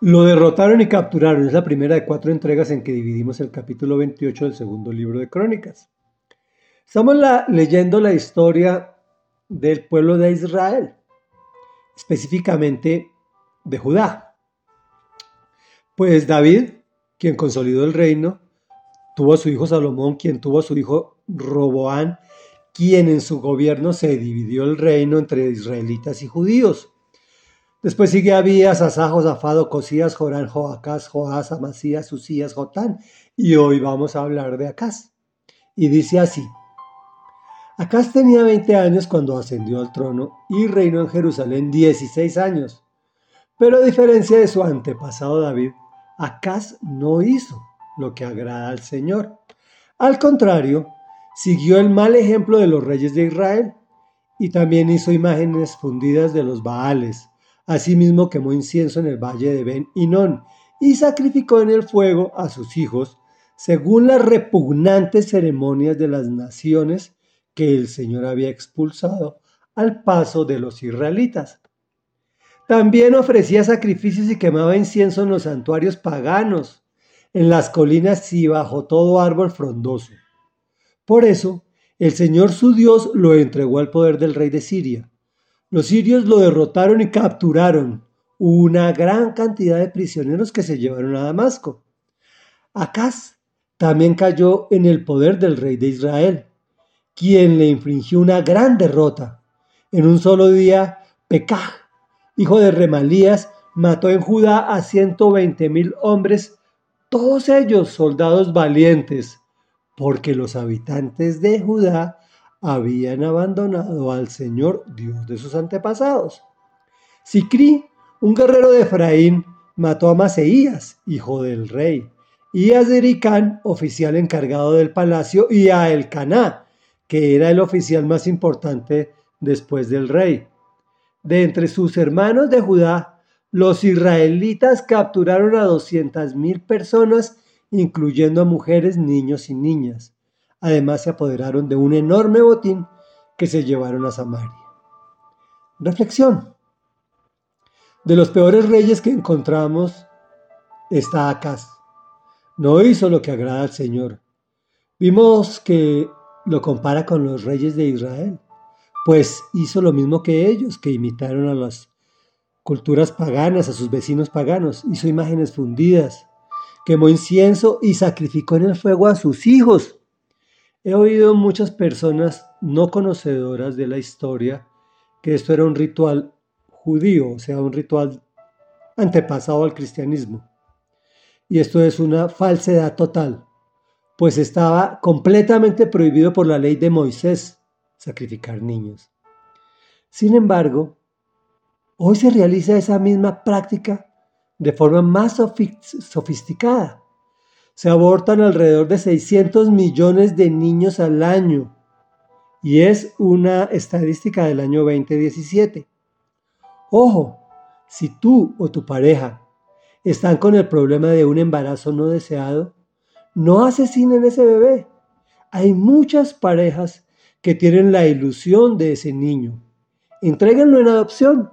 Lo derrotaron y capturaron. Es la primera de cuatro entregas en que dividimos el capítulo 28 del segundo libro de Crónicas. Estamos leyendo la historia del pueblo de Israel, específicamente de Judá. Pues David, quien consolidó el reino, tuvo a su hijo Salomón, quien tuvo a su hijo Roboán, quien en su gobierno se dividió el reino entre israelitas y judíos. Después sigue Abías, Asá, Zafado, Cosías, Jorán, Joacás, Joás, Amasías, Usías, Jotán. Y hoy vamos a hablar de Acaz. Y dice así. Acaz tenía 20 años cuando ascendió al trono y reinó en Jerusalén 16 años. Pero a diferencia de su antepasado David, Acaz no hizo lo que agrada al Señor. Al contrario, siguió el mal ejemplo de los reyes de Israel y también hizo imágenes fundidas de los Baales. Asimismo quemó incienso en el valle de Ben Inón y sacrificó en el fuego a sus hijos, según las repugnantes ceremonias de las naciones que el Señor había expulsado al paso de los israelitas. También ofrecía sacrificios y quemaba incienso en los santuarios paganos, en las colinas y bajo todo árbol frondoso. Por eso, el Señor su Dios lo entregó al poder del rey de Siria. Los sirios lo derrotaron y capturaron una gran cantidad de prisioneros que se llevaron a Damasco. Acaz también cayó en el poder del rey de Israel, quien le infringió una gran derrota. En un solo día, Pekah, hijo de Remalías, mató en Judá a ciento veinte mil hombres, todos ellos soldados valientes, porque los habitantes de Judá habían abandonado al Señor Dios de sus antepasados. Sicrí, un guerrero de Efraín, mató a Maseías, hijo del rey, y a Zericán, oficial encargado del palacio, y a Elcaná, que era el oficial más importante después del rey. De entre sus hermanos de Judá, los israelitas capturaron a doscientas mil personas incluyendo a mujeres, niños y niñas. Además se apoderaron de un enorme botín que se llevaron a Samaria. Reflexión. De los peores reyes que encontramos está Acaz. No hizo lo que agrada al Señor. Vimos que lo compara con los reyes de Israel, pues hizo lo mismo que ellos, que imitaron a las culturas paganas, a sus vecinos paganos, hizo imágenes fundidas, quemó incienso y sacrificó en el fuego a sus hijos. He oído muchas personas no conocedoras de la historia que esto era un ritual judío, o sea, un ritual antepasado al cristianismo. Y esto es una falsedad total, pues estaba completamente prohibido por la ley de Moisés sacrificar niños. Sin embargo, hoy se realiza esa misma práctica de forma más sofisticada. Se abortan alrededor de 600 millones de niños al año y es una estadística del año 2017. Ojo, si tú o tu pareja están con el problema de un embarazo no deseado, no asesinen ese bebé. Hay muchas parejas que tienen la ilusión de ese niño. Entréguenlo en adopción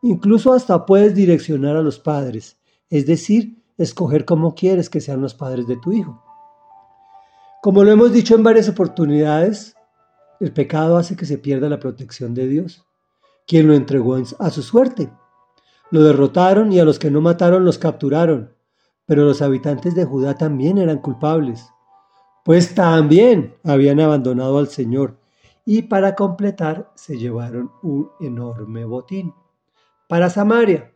Incluso hasta puedes direccionar a los padres, es decir, escoger cómo quieres que sean los padres de tu hijo. Como lo hemos dicho en varias oportunidades, el pecado hace que se pierda la protección de Dios, quien lo entregó a su suerte. Lo derrotaron y a los que no mataron los capturaron, pero los habitantes de Judá también eran culpables, pues también habían abandonado al Señor y para completar se llevaron un enorme botín para Samaria.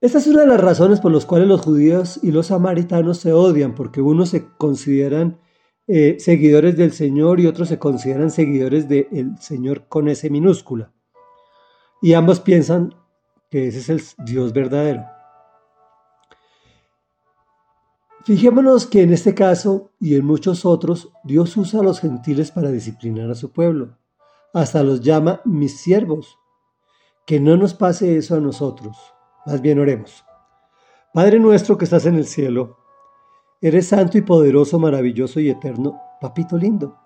Esta es una de las razones por las cuales los judíos y los samaritanos se odian, porque unos se consideran eh, seguidores del Señor y otros se consideran seguidores del Señor con ese minúscula. Y ambos piensan que ese es el Dios verdadero. Fijémonos que en este caso y en muchos otros, Dios usa a los gentiles para disciplinar a su pueblo. Hasta los llama mis siervos. Que no nos pase eso a nosotros. Más bien oremos. Padre nuestro que estás en el cielo, eres santo y poderoso, maravilloso y eterno, papito lindo.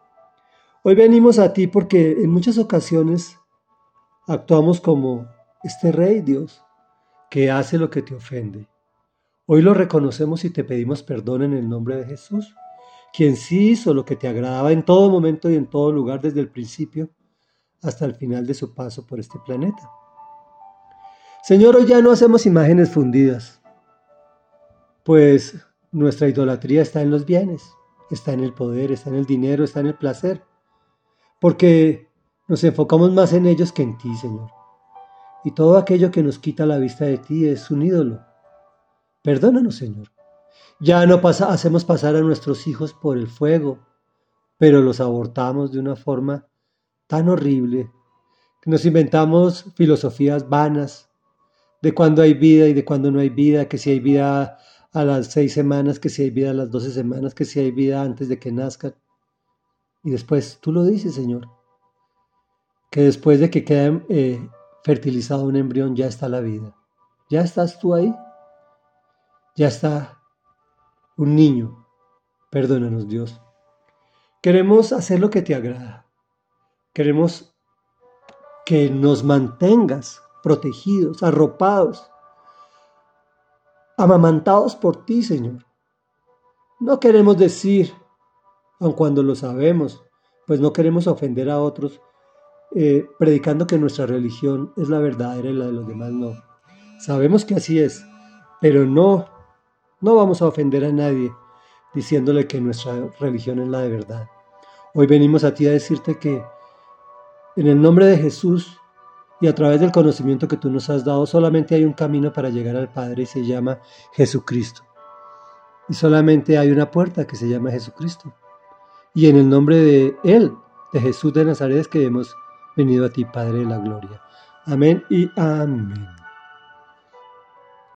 Hoy venimos a ti porque en muchas ocasiones actuamos como este rey Dios, que hace lo que te ofende. Hoy lo reconocemos y te pedimos perdón en el nombre de Jesús, quien sí hizo lo que te agradaba en todo momento y en todo lugar desde el principio hasta el final de su paso por este planeta. Señor, hoy ya no hacemos imágenes fundidas, pues nuestra idolatría está en los bienes, está en el poder, está en el dinero, está en el placer, porque nos enfocamos más en ellos que en ti, Señor. Y todo aquello que nos quita la vista de ti es un ídolo. Perdónanos, Señor. Ya no hacemos pasar a nuestros hijos por el fuego, pero los abortamos de una forma tan horrible que nos inventamos filosofías vanas de cuándo hay vida y de cuándo no hay vida, que si hay vida a las seis semanas, que si hay vida a las doce semanas, que si hay vida antes de que nazcan. Y después tú lo dices, Señor, que después de que quede eh, fertilizado un embrión ya está la vida. Ya estás tú ahí. Ya está un niño. Perdónanos, Dios. Queremos hacer lo que te agrada. Queremos que nos mantengas protegidos, arropados, amamantados por ti, Señor. No queremos decir, aun cuando lo sabemos, pues no queremos ofender a otros, eh, predicando que nuestra religión es la verdadera y la de los demás no. Sabemos que así es, pero no, no vamos a ofender a nadie diciéndole que nuestra religión es la de verdad. Hoy venimos a ti a decirte que en el nombre de Jesús y a través del conocimiento que tú nos has dado, solamente hay un camino para llegar al Padre y se llama Jesucristo. Y solamente hay una puerta que se llama Jesucristo. Y en el nombre de Él, de Jesús de Nazaret, es que hemos venido a ti, Padre de la Gloria. Amén y amén.